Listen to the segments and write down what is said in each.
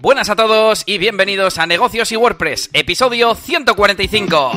Buenas a todos y bienvenidos a Negocios y WordPress, episodio 145.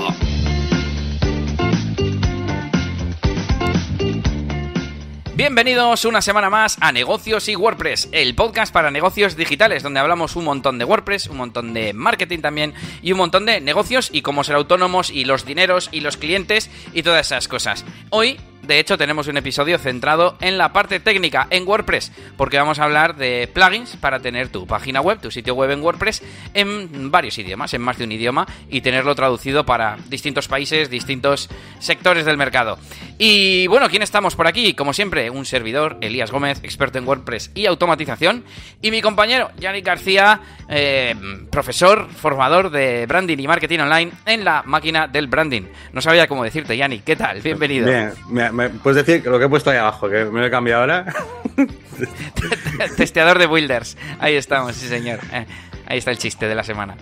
Bienvenidos una semana más a Negocios y WordPress, el podcast para negocios digitales, donde hablamos un montón de WordPress, un montón de marketing también y un montón de negocios y cómo ser autónomos y los dineros y los clientes y todas esas cosas. Hoy de hecho, tenemos un episodio centrado en la parte técnica en WordPress, porque vamos a hablar de plugins para tener tu página web, tu sitio web en WordPress en varios idiomas, en más de un idioma, y tenerlo traducido para distintos países, distintos sectores del mercado. Y bueno, ¿quién estamos por aquí? Como siempre, un servidor, Elías Gómez, experto en WordPress y automatización, y mi compañero, Yannick García, eh, profesor, formador de branding y marketing online en la máquina del branding. No sabía cómo decirte, Yannick, ¿qué tal? Bienvenido. Bien, me, puedes decir lo que he puesto ahí abajo, que me lo he cambiado ahora. Testeador de builders. Ahí estamos, sí señor. Eh, ahí está el chiste de la semana.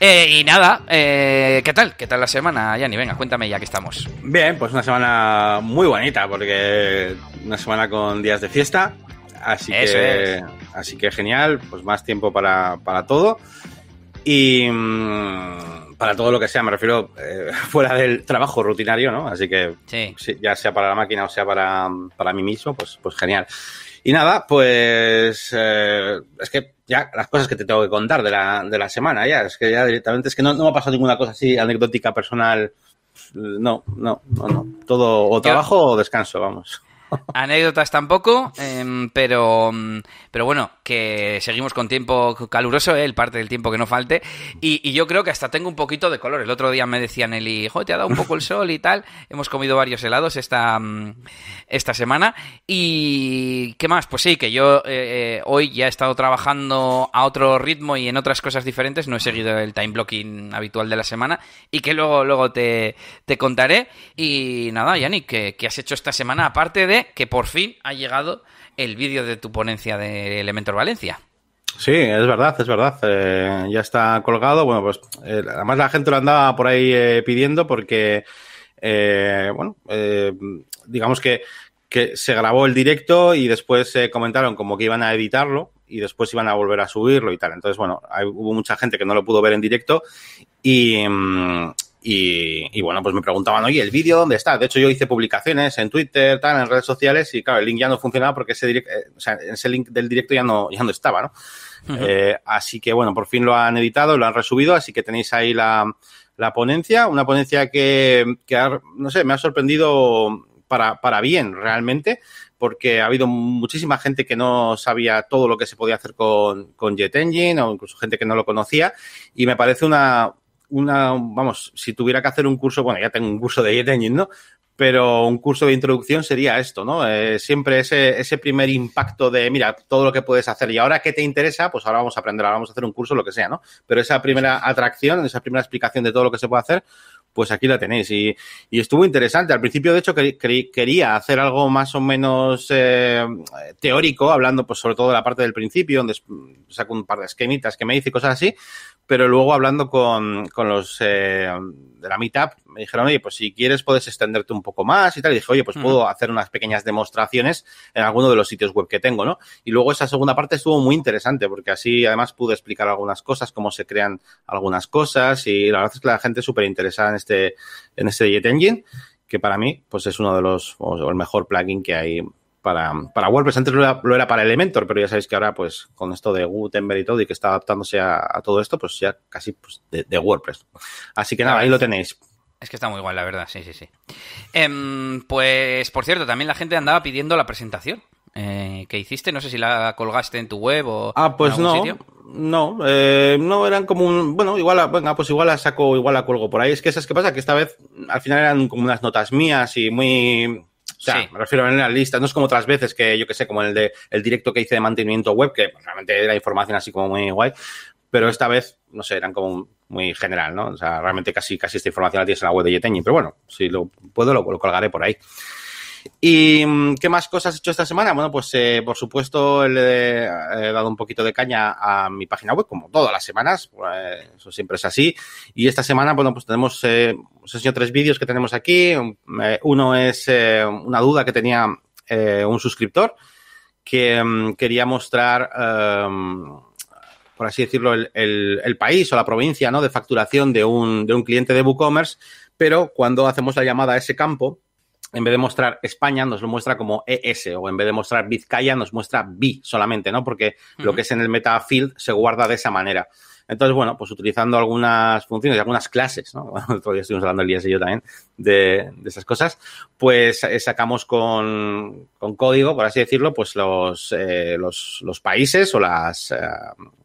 Eh, y nada, eh, ¿qué tal? ¿Qué tal la semana, Yanni? Venga, cuéntame ya que estamos. Bien, pues una semana muy bonita, porque una semana con días de fiesta. Así que, así que genial, pues más tiempo para, para todo. Y. Mm, para todo lo que sea, me refiero eh, fuera del trabajo rutinario, ¿no? Así que ya sea para la máquina o sea para, para mí mismo, pues, pues genial. Y nada, pues eh, es que ya las cosas que te tengo que contar de la, de la semana, ya, es que ya directamente es que no, no me ha pasado ninguna cosa así anecdótica personal. No, no, no, no. Todo o trabajo o descanso, vamos. Anécdotas tampoco, em, pero, pero bueno, que seguimos con tiempo caluroso, ¿eh? el parte del tiempo que no falte. Y, yo creo que hasta tengo un poquito de color. El otro día me decía Nelly, jo, te ha dado un poco el sol y tal. Hemos comido varios helados esta, mm, esta semana. Y, ¿qué más? Pues sí, que yo eh, eh, hoy ya he estado trabajando a otro ritmo y en otras cosas diferentes. No he seguido el time blocking habitual de la semana. Y que luego, luego te, te contaré. Y nada, Yannick, ¿qué, ¿qué has hecho esta semana? Aparte de que por fin ha llegado el vídeo de tu ponencia de Elementor Valencia. Sí, es verdad, es verdad. Eh, ya está colgado. Bueno, pues eh, además la gente lo andaba por ahí eh, pidiendo porque, bueno, digamos que, que se grabó el directo y después comentaron como que iban a editarlo y después iban a volver a subirlo y tal. Entonces, bueno, hubo mucha gente que no lo pudo ver en directo y, y, bueno, pues me preguntaban, oye, ¿el vídeo dónde está? De hecho, yo hice publicaciones en Twitter, tal, en redes sociales, y claro, el link ya no funcionaba porque ese, eh, o sea, ese link del directo ya no, ya no estaba, ¿no? eh, así que bueno, por fin lo han editado, lo han resubido, así que tenéis ahí la, la ponencia, una ponencia que, que no sé, me ha sorprendido para, para bien realmente, porque ha habido muchísima gente que no sabía todo lo que se podía hacer con, con Jet Engine o incluso gente que no lo conocía y me parece una, una, vamos, si tuviera que hacer un curso, bueno, ya tengo un curso de Engine, ¿no? Pero un curso de introducción sería esto, ¿no? Eh, siempre ese, ese primer impacto de, mira, todo lo que puedes hacer y ahora qué te interesa, pues ahora vamos a aprender, ahora vamos a hacer un curso, lo que sea, ¿no? Pero esa primera atracción, esa primera explicación de todo lo que se puede hacer, pues aquí la tenéis. Y, y estuvo interesante. Al principio, de hecho, quería hacer algo más o menos eh, teórico, hablando pues sobre todo de la parte del principio, donde saco un par de esquemitas que me dice y cosas así, pero luego hablando con, con los eh, de la Meetup, me dijeron, oye, pues si quieres puedes extenderte un poco más y tal. Y dije, oye, pues puedo hacer unas pequeñas demostraciones en alguno de los sitios web que tengo, ¿no? Y luego esa segunda parte estuvo muy interesante porque así además pude explicar algunas cosas, cómo se crean algunas cosas y la verdad es que la gente súper interesada en este, en este Jet Engine que para mí, pues es uno de los, o el mejor plugin que hay para, para WordPress. Antes lo era, para Elementor, pero ya sabéis que ahora, pues, con esto de Gutenberg y todo, y que está adaptándose a, todo esto, pues ya casi pues, de, WordPress. Así que nada, ahí lo tenéis. Es que está muy igual, la verdad, sí, sí, sí. Em, pues, por cierto, también la gente andaba pidiendo la presentación eh, que hiciste. No sé si la colgaste en tu web o ah, pues en algún no. Sitio. No, eh, no eran como un. Bueno, igual, venga, pues igual la saco, igual la cuelgo por ahí. Es que esas que pasa, que esta vez al final eran como unas notas mías y muy o sea, me refiero a en la lista, no es como otras veces que yo que sé, como el de el directo que hice de mantenimiento web, que realmente era información así como muy guay, pero esta vez, no sé, eran como muy general, ¿no? O sea, realmente casi, casi esta información la tienes en la web de Yeteñi, pero bueno, si lo puedo, lo colgaré por ahí. ¿Y mm, qué más cosas he hecho esta semana? Bueno, pues eh, por supuesto le he dado un poquito de caña a mi página web, como todas las semanas, pues, eso siempre es así. Y esta semana, bueno, pues tenemos, eh, os enseño tres vídeos que tenemos aquí. Eh, uno es eh, una duda que tenía un suscriptor que mm, quería mostrar por así decirlo, el, país o la provincia. De facturación de un, de un cliente de WooCommerce, pero cuando hacemos la llamada a ese campo, en vez de mostrar España, nos lo muestra como ES, o en vez de mostrar Vizcaya, nos muestra B solamente, ¿no? Porque lo que es en el metafield se guarda de esa manera. Entonces, bueno, pues utilizando algunas funciones y algunas clases, ¿no? Todavía estuvimos hablando Elías y yo también de, de esas cosas, pues eh, sacamos con, con, código, por así decirlo, pues los, eh, los, los, países o las, eh,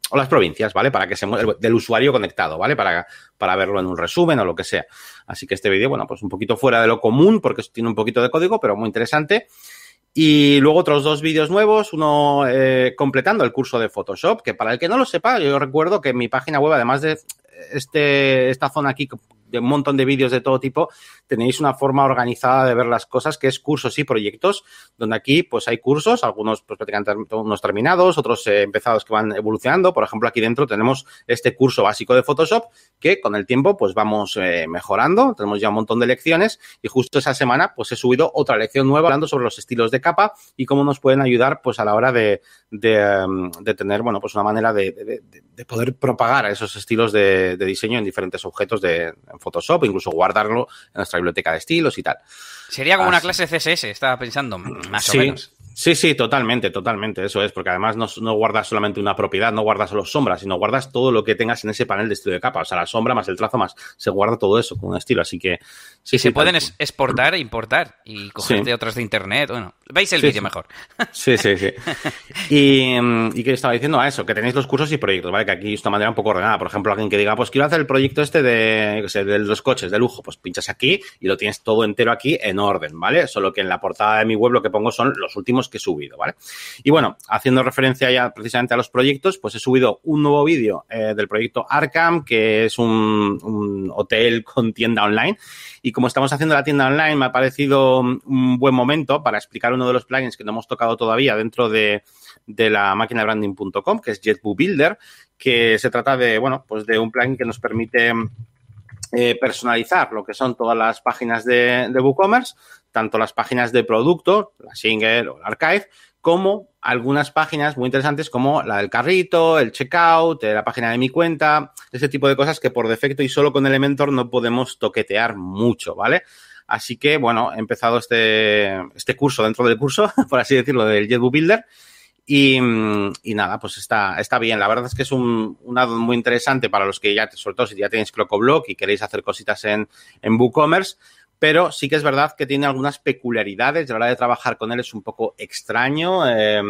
o las provincias, ¿vale? Para que se mueva del usuario conectado, ¿vale? Para, para verlo en un resumen o lo que sea. Así que este vídeo, bueno, pues un poquito fuera de lo común porque tiene un poquito de código, pero muy interesante. Y luego otros dos vídeos nuevos, uno eh, completando el curso de Photoshop, que para el que no lo sepa, yo recuerdo que mi página web, además de este, esta zona aquí de un montón de vídeos de todo tipo, tenéis una forma organizada de ver las cosas que es cursos y proyectos, donde aquí pues hay cursos, algunos pues prácticamente unos terminados, otros eh, empezados que van evolucionando. Por ejemplo, aquí dentro tenemos este curso básico de Photoshop que con el tiempo pues vamos eh, mejorando, tenemos ya un montón de lecciones y justo esa semana pues he subido otra lección nueva hablando sobre los estilos de capa y cómo nos pueden ayudar pues a la hora de, de, em, tener, bueno, pues una manera de, de, de poder propagar esos estilos de, diseño en diferentes objetos de Photoshop, incluso guardarlo en nuestra biblioteca de estilos y tal. Sería como una clase CSS, estaba pensando, más sí, o menos. Sí, sí, totalmente, totalmente, eso es, porque además no, no, guardas solamente una propiedad, no guardas solo sombras, sino guardas todo lo que tengas en ese panel de estilo de capa, o sea, la sombra más el trazo más, se guarda todo eso con un estilo, así que... Sí, y se pueden es, exportar e importar y cogerte sí. otras de internet, bueno, veis el sí, vídeo sí. mejor. Sí, sí, sí. y, y que estaba diciendo a eso, que tenéis los cursos y proyectos, ¿vale? Que aquí es una manera un poco ordenada, por ejemplo, alguien que diga, pues quiero hacer el proyecto este de, que sé, de los coches de lujo, pues pinchas aquí y lo tienes todo entero aquí en orden, ¿vale? Solo que en la portada de mi web lo que pongo son los últimos que he subido, ¿vale? Y bueno, haciendo referencia ya precisamente a los proyectos, pues he subido un nuevo vídeo eh, del proyecto Arkham, que es un, hotel con tienda online. Y como estamos haciendo la tienda online, me ha parecido un buen momento para explicar uno de los plugins que no hemos tocado todavía dentro de, de la máquina de branding.com, que es Builder, que se trata de, bueno, pues de un plugin que nos permite eh, personalizar lo que son todas las páginas de, de WooCommerce, tanto las páginas de producto, la single o el archive, como algunas páginas muy interesantes como la del carrito, el checkout, la página de mi cuenta, ese tipo de cosas que por defecto y solo con Elementor no podemos toquetear mucho, ¿vale? Así que, bueno, he empezado este, este curso dentro del curso, por así decirlo, del JetBoo Builder. Y, y, nada, pues está, está bien. La verdad es que es un, un add muy interesante para los que ya, sobre todo si ya tenéis CrocoBlock y queréis hacer cositas en, en WooCommerce pero sí que es verdad que tiene algunas peculiaridades. La hora de trabajar con él es un poco extraño. Eh,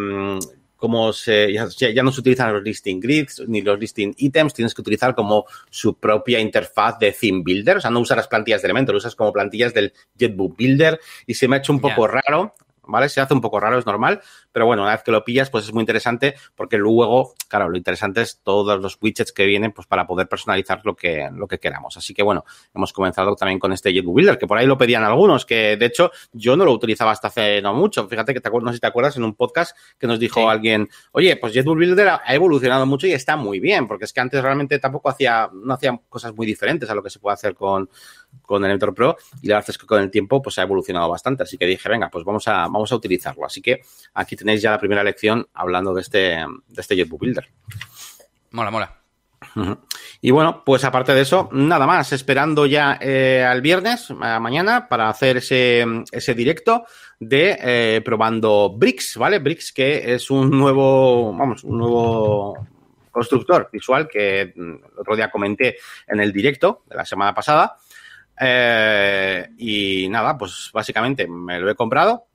como se, ya, ya, no se utilizan los listing grids ni los listing items, tienes que utilizar como su propia interfaz de theme builder. O sea, no usas las plantillas de Elementor, usas como plantillas del JetBook Builder y se me ha hecho un poco yeah. raro. ¿Vale? Se hace un poco raro, es normal, pero bueno, una vez que lo pillas, pues es muy interesante porque luego, claro, lo interesante es todos los widgets que vienen, pues para poder personalizar lo que, lo que queramos. Así que bueno, hemos comenzado también con este JetBook Builder, que por ahí lo pedían algunos, que de hecho yo no lo utilizaba hasta hace no mucho. Fíjate que te acuerdas, no sé si te acuerdas, en un podcast que nos dijo sí. alguien, oye, pues JetBook Builder ha evolucionado mucho y está muy bien, porque es que antes realmente tampoco hacía, no hacía cosas muy diferentes a lo que se puede hacer con, con Elementor Pro y la verdad es que con el tiempo pues ha evolucionado bastante. Así que dije, venga, pues vamos a, vamos a utilizarlo. Así que aquí tenéis ya la primera lección hablando de este, de este JetBook Builder. Mola, mola. Y bueno, pues aparte de eso, nada más, esperando ya eh, al viernes, a mañana, para hacer ese, ese directo de eh, probando Bricks, ¿vale? Bricks, que es un nuevo, vamos, un nuevo constructor visual que el otro día comenté en el directo de la semana pasada. Eh, y nada, pues básicamente me lo he comprado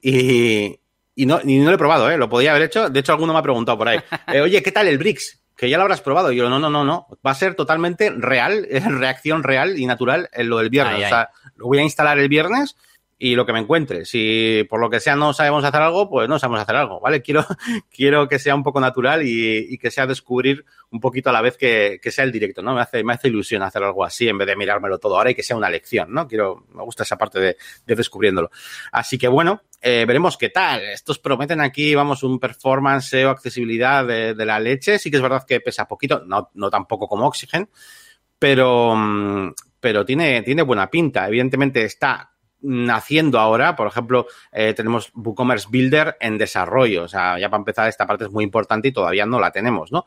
y, y, no, y no lo he probado, ¿eh? lo podía haber hecho. De hecho, alguno me ha preguntado por ahí, eh, oye, ¿qué tal el Bricks? Que ya lo habrás probado. Y yo, no, no, no, no. Va a ser totalmente real, reacción real y natural en lo del viernes. Ay, o sea, ay. lo voy a instalar el viernes y lo que me encuentre. Si por lo que sea no sabemos hacer algo, pues no sabemos hacer algo, ¿vale? Quiero, quiero que sea un poco natural y, y que sea descubrir un poquito a la vez que, que, sea el directo, ¿no? Me hace, me hace ilusión hacer algo así en vez de mirármelo todo ahora y que sea una lección, ¿no? Quiero, me gusta esa parte de, de descubriéndolo. Así que bueno, eh, veremos qué tal. Estos prometen aquí, vamos, un performance o accesibilidad de, de, la leche. Sí que es verdad que pesa poquito, no, no tampoco como Oxygen, pero, mm, pero tiene, tiene buena pinta. Evidentemente está naciendo ahora. Por ejemplo, eh, tenemos WooCommerce Builder en desarrollo. O sea, ya para empezar, esta parte es muy importante y todavía no la tenemos, ¿no?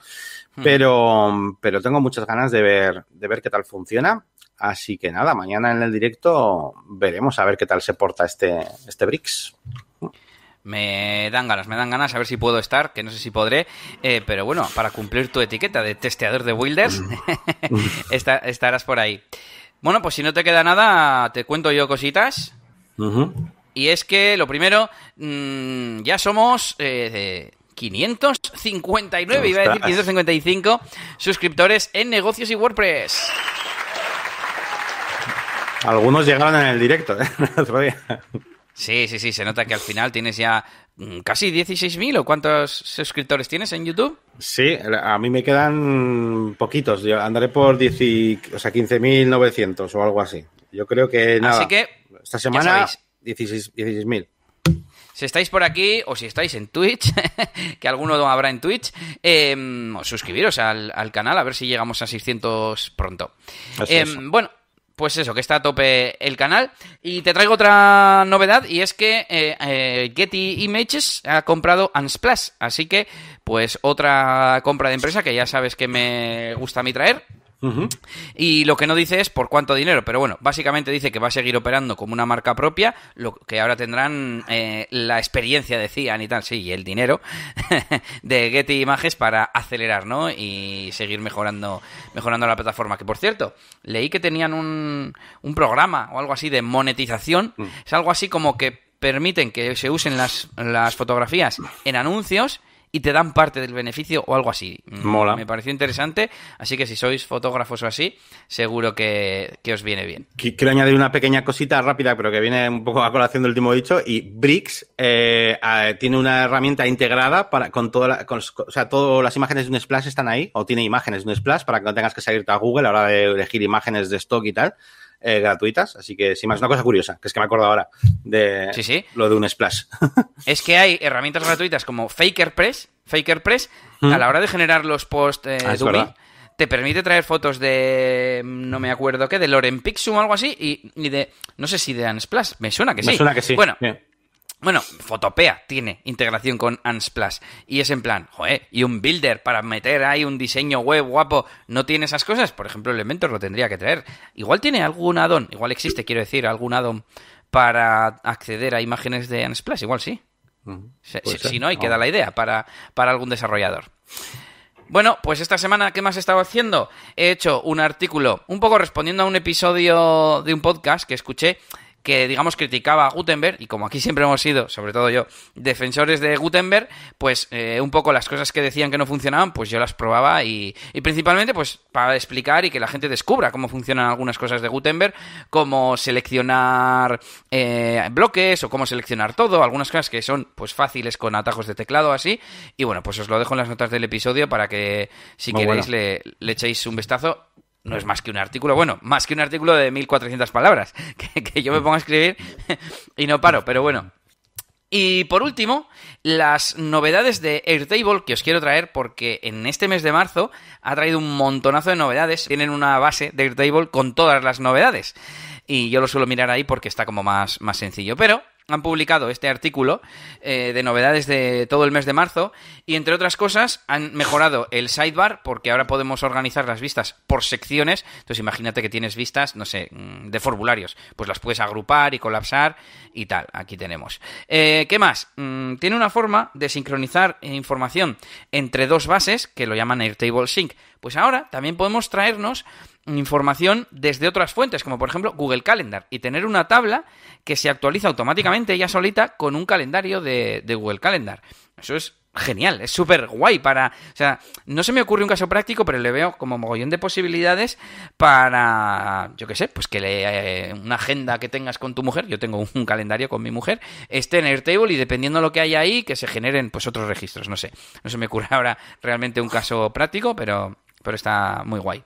Hmm. Pero, pero tengo muchas ganas de ver, de ver qué tal funciona. Así que nada, mañana en el directo veremos a ver qué tal se porta este, este Brix. Me dan ganas, me dan ganas a ver si puedo estar, que no sé si podré, eh, pero bueno, para cumplir tu etiqueta de testeador de Wilders, mm. estarás por ahí. Bueno, pues si no te queda nada, te cuento yo cositas. Y es que lo primero, mm, ya somos eh, 559, iba a decir 555 suscriptores en negocios y WordPress. Algunos llegaron en el directo, ¿eh? Sí, sí, sí, se nota que al final tienes ya casi 16.000 o cuántos suscriptores tienes en YouTube. Sí, a mí me quedan poquitos, yo andaré por 10 o sea, 15.900 o algo así. Yo creo que nada. Así que esta semana 16.000. si estáis por aquí o si estáis en Twitch, que alguno habrá en Twitch, eh, suscribiros al, canal a ver si llegamos a 600 pronto. Eh, bueno, pues eso, que está a tope el canal. Y te traigo otra novedad y es que eh, eh, Getty Images ha comprado Unsplash. Así que, pues otra compra de empresa que ya sabes que me gusta a mí traer. Y lo que no dice es por cuánto dinero, pero bueno, básicamente dice que va a seguir operando como una marca propia, lo que ahora tendrán eh, la experiencia, decían y tal, sí, y el dinero de Getty Images para acelerar, ¿no? Y seguir mejorando, mejorando la plataforma. Que por cierto, leí que tenían un, un programa o algo así de monetización, mm. es algo así como que permiten que se usen las, las fotografías en anuncios y te dan parte del beneficio o algo así. Mm, Mola. Me pareció interesante, así que si sois fotógrafos o así, seguro que, os viene bien. Quiero añadir una pequeña cosita rápida, pero que viene un poco a colación del último dicho, y Brix eh, tiene una herramienta integrada para con toda o sea, todas las imágenes de un splash están ahí, o tiene imágenes de un splash para que no tengas que salirte a Google a la hora de elegir imágenes de stock y tal. Eh, gratuitas. Así que, sí, más una cosa curiosa, que es que me acuerdo ahora de lo de un splash. es que hay herramientas gratuitas como FakerPress, FakerPress, a la hora de generar los posts eh, ah, te permite traer fotos de no me acuerdo qué, de Loren Pixum o algo así, y, de, no sé si de Unsplash, me suena que sí. Me suena que sí. Bueno, bueno, Fotopea tiene integración con Unsplash. Y es en plan, joder, y un builder para meter ahí un diseño web guapo, ¿no tiene esas cosas? Por ejemplo, Elementor lo tendría que traer. Igual tiene algún addon, igual existe, quiero decir, algún addon para acceder a imágenes de Unsplash, igual sí. si, no, ahí queda la idea para, para algún desarrollador. Bueno, pues esta semana, ¿qué más he estado haciendo? He hecho un artículo, un poco respondiendo a un episodio de un podcast que escuché que, digamos, criticaba a Gutenberg, y como aquí siempre hemos sido, sobre todo yo, defensores de Gutenberg, pues eh, un poco las cosas que decían que no funcionaban, pues yo las probaba y, y principalmente pues para explicar y que la gente descubra cómo funcionan algunas cosas de Gutenberg, cómo seleccionar eh, bloques o cómo seleccionar todo, algunas cosas que son pues fáciles con atajos de teclado así, y bueno, pues os lo dejo en las notas del episodio para que si queréis le, le echéis un vistazo no es más que un artículo, bueno, más que un artículo de 1400 palabras, que, yo me pongo a escribir y no paro, pero bueno. Y por último, las novedades de Airtable que os quiero traer porque en este mes de marzo ha traído un montonazo de novedades. Tienen una base de Airtable con todas las novedades. Y yo lo suelo mirar ahí porque está como más, más sencillo. Pero han publicado este artículo eh, de novedades de todo el mes de marzo y entre otras cosas han mejorado el sidebar porque ahora podemos organizar las vistas por secciones. Entonces imagínate que tienes vistas, no sé, mm, de formularios, pues las puedes agrupar y colapsar y tal. Aquí tenemos. Eh, ¿Qué más? Mm, tiene una forma de sincronizar información entre dos bases que lo llaman Airtable Sync. Pues ahora también podemos traernos información desde otras fuentes, como por ejemplo Google Calendar, y tener una tabla que se actualiza automáticamente ella solita con un calendario de, Google Calendar. Eso es genial, es súper guay para... O sea, no se me ocurre un caso práctico, pero le veo como mogollón de posibilidades para, yo qué sé, pues que le, eh, una agenda que tengas con tu mujer, yo tengo un calendario con mi mujer, esté en Airtable y dependiendo de lo que haya ahí, que se generen pues otros registros, no sé. No se me ocurre ahora realmente un caso práctico, pero, pero está muy guay.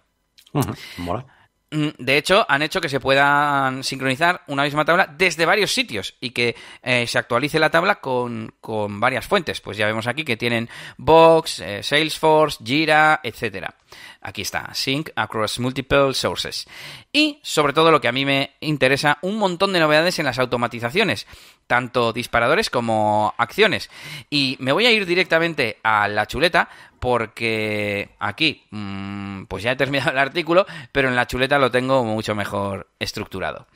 Mm, de hecho, han hecho que se puedan sincronizar una misma tabla desde varios sitios y que eh, se actualice la tabla con, con, varias fuentes. Pues ya vemos aquí que tienen Box, eh, Salesforce, Jira, etcétera. Aquí está, Sync across multiple sources. Y, sobre todo, lo que a mí me interesa, un montón de novedades en las automatizaciones, tanto disparadores como acciones. Y me voy a ir directamente a la chuleta porque aquí, mm, pues ya he terminado el artículo, pero en la chuleta lo tengo mucho mejor estructurado.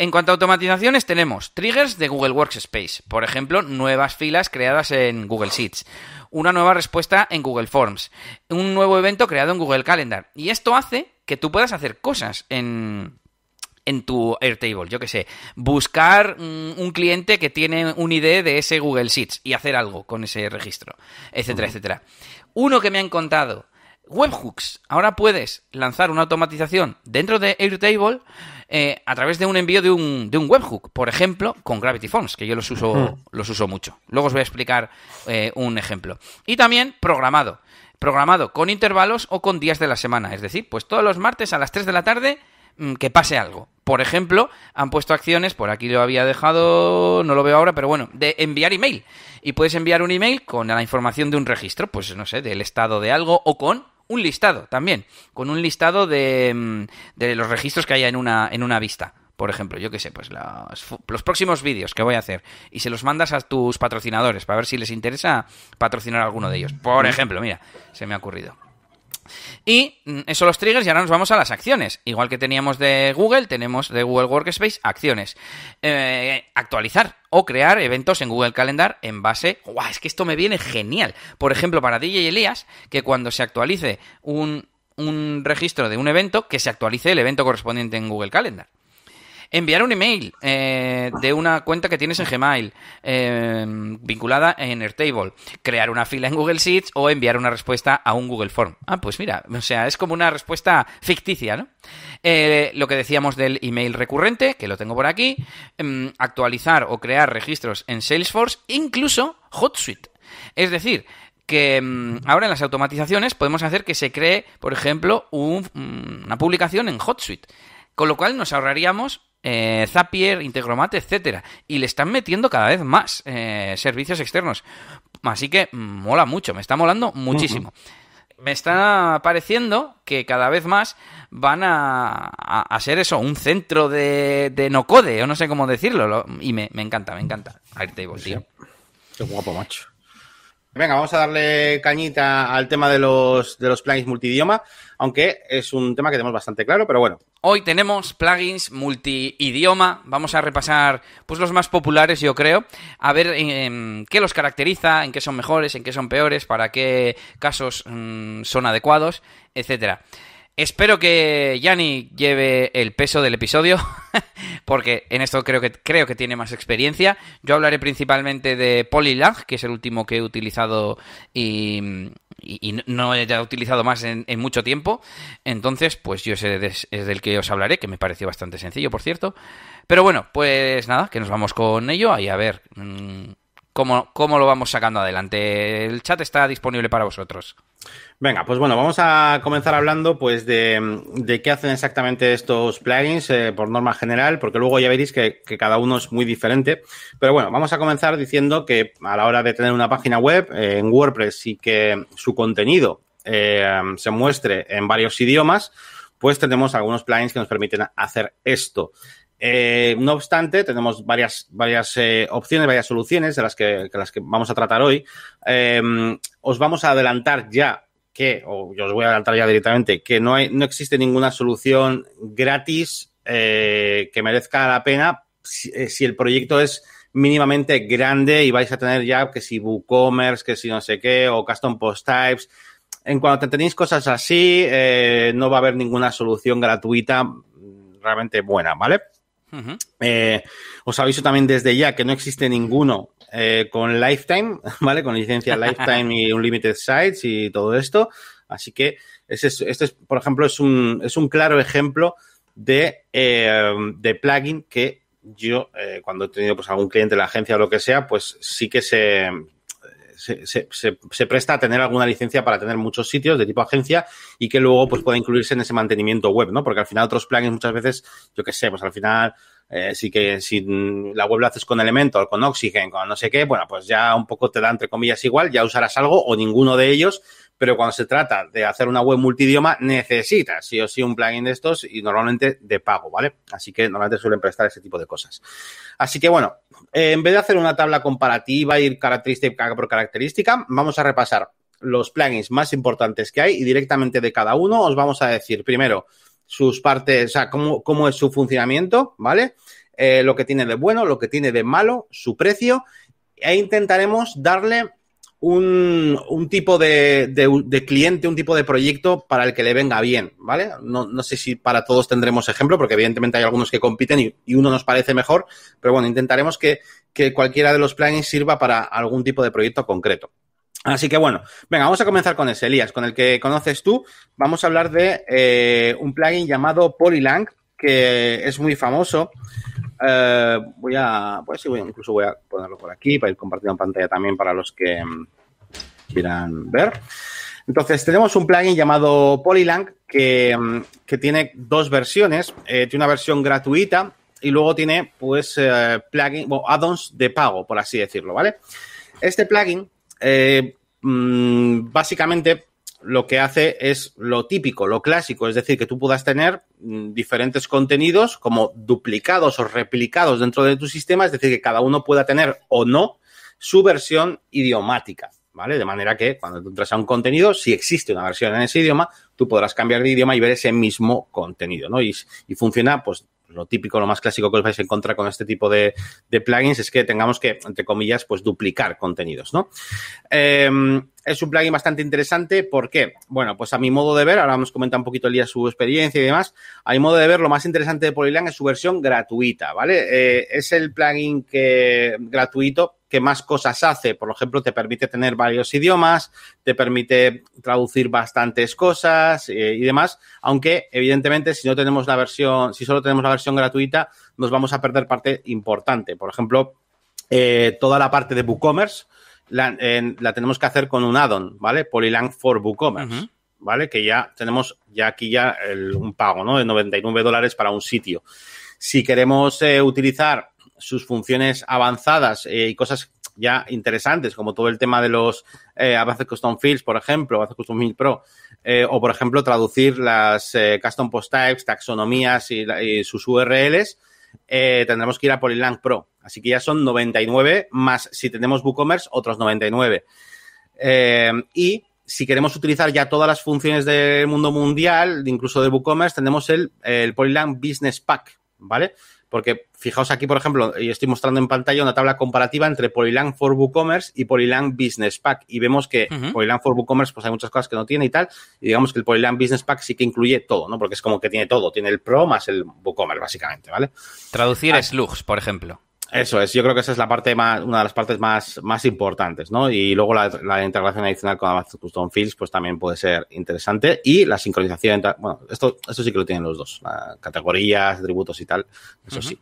En cuanto a automatizaciones, tenemos triggers de Google Workspace, por ejemplo, nuevas filas creadas en Google Sheets, una nueva respuesta en Google Forms, un nuevo evento creado en Google Calendar. Y esto hace que tú puedas hacer cosas en, en tu Airtable, yo que sé, buscar un cliente que tiene un ID de ese Google Sheets y hacer algo con ese registro, etcétera, etcétera. Uno que me han contado, webhooks. Ahora puedes lanzar una automatización dentro de Airtable eh, a través de un envío de un, de un webhook, por ejemplo, con Gravity Forms, que yo los uso, hmm. los uso mucho. Luego os voy a explicar eh, un ejemplo. Y también programado. Programado con intervalos o con días de la semana. Es decir, pues todos los martes a las 3 de la tarde mm, que pase algo. Por ejemplo, han puesto acciones, por aquí lo había dejado, no lo veo ahora, pero bueno, de enviar email. Y puedes enviar un email con la información de un registro, pues no sé, del estado de algo o con un listado también, con un listado de, mm, de los registros que haya en una, en una vista. Por ejemplo, yo qué sé, pues los, los próximos vídeos que voy a hacer y se los mandas a tus patrocinadores para ver si les interesa patrocinar alguno de ellos. Por ejemplo, mira, se me ha ocurrido. Y mm, eso los triggers y ahora nos vamos a las acciones. Igual que teníamos de Google, tenemos de Google Workspace acciones. Eh, actualizar o crear eventos en Google Calendar en base... ¡Guau! Es que esto me viene genial. Por ejemplo, para DJ Elías, que cuando se actualice un, un registro de un evento, que se actualice el evento correspondiente en Google Calendar. Enviar un email eh, de una cuenta que tienes en Gmail eh, vinculada en Airtable. Crear una fila en Google Sheets o enviar una respuesta a un Google Form. Ah, pues mira, o sea, es como una respuesta ficticia, ¿no? Eh, lo que decíamos del email recurrente, que lo tengo por aquí. Em, actualizar o crear registros en Salesforce, incluso HotSuite. Es decir, que em, ahora en las automatizaciones podemos hacer que se cree, por ejemplo, mm, una publicación en HotSuite. Con lo cual nos ahorraríamos eh, Zapier, Integromat, etcétera. Y le están metiendo cada vez más eh, servicios externos. Así que mola mucho, me está molando muchísimo. Me está pareciendo que cada vez más van a, a, ser eso, un centro de, de, no code, o no sé cómo decirlo. y me, encanta, me encanta. Airtable, tío. Qué guapo, macho. Venga, vamos a darle cañita al tema de los, de los plugins multidioma, aunque es un tema que tenemos bastante claro, pero bueno. Hoy tenemos plugins multidioma, vamos a repasar pues los más populares, yo creo, a ver en, qué los caracteriza, en qué son mejores, en qué son peores, para qué casos mm, son adecuados, etcétera. Espero que Yanni lleve el peso del episodio, porque en esto creo que, creo que tiene más experiencia. Yo hablaré principalmente de Polylag, que es el último que he utilizado y, no he utilizado más en, mucho tiempo. Entonces, pues yo ese es del que os hablaré, que me pareció bastante sencillo, por cierto. Pero bueno, pues nada, que nos vamos con ello y a ver mm, cómo, cómo lo vamos sacando adelante. El chat está disponible para vosotros. Venga, pues bueno, vamos a comenzar hablando pues de, qué hacen exactamente estos plugins eh, por norma general, porque luego ya veréis que, cada uno es muy diferente. Pero bueno, vamos a comenzar diciendo que a la hora de tener una página web eh, en WordPress y que su contenido eh, se muestre en varios idiomas, pues tenemos algunos plugins que nos permiten hacer esto. No obstante, tenemos varias, varias opciones, varias soluciones de las que, las que vamos a tratar hoy. os vamos a adelantar ya que, o yo os voy a adelantar ya directamente, que no, hay, no existe ninguna solución gratis eh, que merezca la pena eh, si, el proyecto es mínimamente grande y vais a tener ya que si WooCommerce, que si no sé qué, o Custom Post Types. En cuanto tenéis cosas así, eh, no va a haber ninguna solución gratuita realmente buena, ¿vale? Os aviso también desde ya que no existe ninguno eh, con Lifetime, ¿vale? Con licencia Lifetime y Unlimited Sites y todo esto. Así que este, es, por ejemplo, es un, es un claro ejemplo de, eh, de plugin que yo, eh, cuando he tenido pues, algún cliente de la agencia o lo que sea, pues sí que se, se, presta a tener alguna licencia para tener muchos sitios de tipo agencia y que luego pues pueda incluirse en ese mantenimiento web, ¿no? Porque al final otros plugins muchas veces, yo qué sé, pues al final eh, sí que si la web la haces con Elementor, con Oxygen, con no sé qué, bueno, pues ya un poco te da entre comillas igual, ya usarás algo o ninguno de ellos, pero cuando se trata de hacer una web multidioma, necesitas sí o sí un plugin de estos y normalmente de pago, ¿vale? Así que normalmente suelen prestar ese tipo de cosas. Así que bueno, eh, en vez de hacer una tabla comparativa, ir característica por característica, vamos a repasar los plugins más importantes que hay y directamente de cada uno os vamos a decir primero sus partes, o sea, cómo, cómo es su funcionamiento, ¿vale? Eh, lo que tiene de bueno, lo que tiene de malo, su precio, e intentaremos darle un, un tipo de, de, cliente, un tipo de proyecto para el que le venga bien, ¿vale? No, no, sé si para todos tendremos ejemplo, porque evidentemente hay algunos que compiten y, y uno nos parece mejor, pero bueno, intentaremos que, que cualquiera de los plugins sirva para algún tipo de proyecto concreto. Así que bueno, venga, vamos a comenzar con ese, Elías, con el que conoces tú. Vamos a hablar de eh, un plugin llamado Polylang, que es muy famoso. Eh, voy a, pues sí, incluso voy a ponerlo por aquí para ir compartiendo en pantalla también para los que mm, quieran ver. Entonces, tenemos un plugin llamado Polylang que, mm, que tiene dos versiones. Eh, tiene una versión gratuita y luego tiene, pues, plugin, bueno, add-ons de pago, por así decirlo, ¿vale? Este plugin mmm, básicamente lo que hace es lo típico, lo clásico, es decir, que tú puedas tener mmm, diferentes contenidos como duplicados o replicados dentro de tu sistema, es decir, que cada uno pueda tener o no su versión idiomática. ¿Vale? De manera que cuando tú entras a un contenido, si existe una versión en ese idioma, tú podrás cambiar de idioma y ver ese mismo contenido, ¿no? Y funciona, pues, lo típico, lo más clásico que os vais a encontrar con este tipo de, plugins es que tengamos que, entre comillas, pues duplicar contenidos, ¿no? Eh, es un plugin bastante interesante. ¿Por qué? Bueno, pues a mi modo de ver, ahora nos comenta un poquito el día su experiencia y demás. A mi modo de ver, lo más interesante de Polylang es su versión gratuita, ¿vale? Eh, es el plugin que gratuito que más cosas hace. Por ejemplo, te permite tener varios idiomas, te permite traducir bastantes cosas eh, y demás. Aunque, evidentemente, si no tenemos la versión, si solo tenemos la versión gratuita, nos vamos a perder parte importante. Por ejemplo, eh, toda la parte de WooCommerce la, en, la, tenemos que hacer con un add-on, ¿vale? Polylang for WooCommerce. Uh -huh. ¿Vale? Que ya tenemos ya aquí ya el, un pago, ¿no? De 99 dólares para un sitio. Si queremos eh, utilizar sus funciones avanzadas eh, y cosas ya interesantes, como todo el tema de los eh, Custom Fields, por ejemplo, Avance Custom Field Pro, eh, o por ejemplo, traducir las eh, Custom Post Types, taxonomías y, sus URLs, tendremos que ir a Polylang Pro. Así que ya son 99, más si tenemos WooCommerce, otros 99. Eh, y si queremos utilizar ya todas las funciones del mundo mundial, incluso de WooCommerce, tenemos el, el Polylang Business Pack, ¿vale? Porque fijaos aquí, por ejemplo, y estoy mostrando en pantalla una tabla comparativa entre Polylang for WooCommerce y Polylang Business Pack. Y vemos que uh -huh. Polylang for WooCommerce, pues hay muchas cosas que no tiene y tal. Y digamos que el Polylang Business Pack sí que incluye todo, ¿no? Porque es como que tiene todo. Tiene el Pro más el WooCommerce, básicamente, ¿vale? Traducir ah, slugs, por ejemplo. Eso es, yo creo que esa es la parte más, una de las partes más, más importantes, ¿no? Y luego la, la integración adicional con Advanced Custom Fields, pues también puede ser interesante. Y la sincronización, bueno, esto, esto sí que lo tienen los dos, categorías, atributos y tal, eso uh -huh. sí.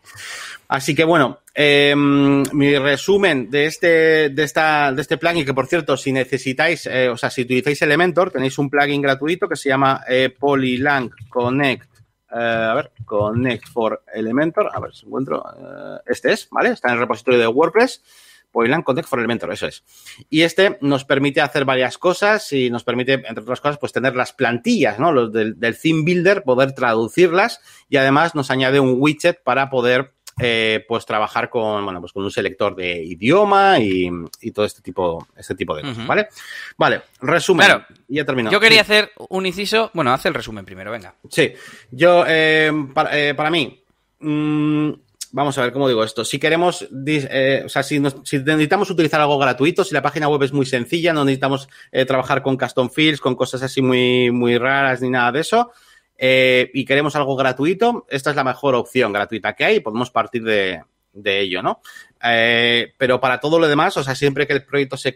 Así que bueno, eh, mi resumen de este, de esta, de este plugin, que por cierto, si necesitáis, eh, o sea, si utilizáis Elementor, tenéis un plugin gratuito que se llama eh, Polylang Connect Uh, a ver, Connect for Elementor. A ver si encuentro. Uh, este es, ¿vale? Está en el repositorio de WordPress. Polylang Connect for Elementor, eso es. Y este nos permite hacer varias cosas y nos permite, entre otras cosas, pues tener las plantillas, ¿no? Los del, del Theme Builder, poder traducirlas y además nos añade un widget para poder eh, pues trabajar con, bueno, pues con un selector de idioma y, y todo este tipo, este tipo de cosas, uh -huh. ¿vale? Vale, resumen. Claro, ya terminó. Yo quería sí. hacer un inciso, bueno, haz el resumen primero, venga. Sí, yo, eh, para, eh, para, mí, mmm, vamos a ver cómo digo esto. Si queremos, eh, o sea, si, nos, si, necesitamos utilizar algo gratuito, si la página web es muy sencilla, no necesitamos eh, trabajar con custom fields, con cosas así muy, muy raras ni nada de eso, eh, y queremos algo gratuito, esta es la mejor opción gratuita que hay podemos partir de, ello, ¿no? Eh, pero para todo lo demás, o sea, siempre que el proyecto se,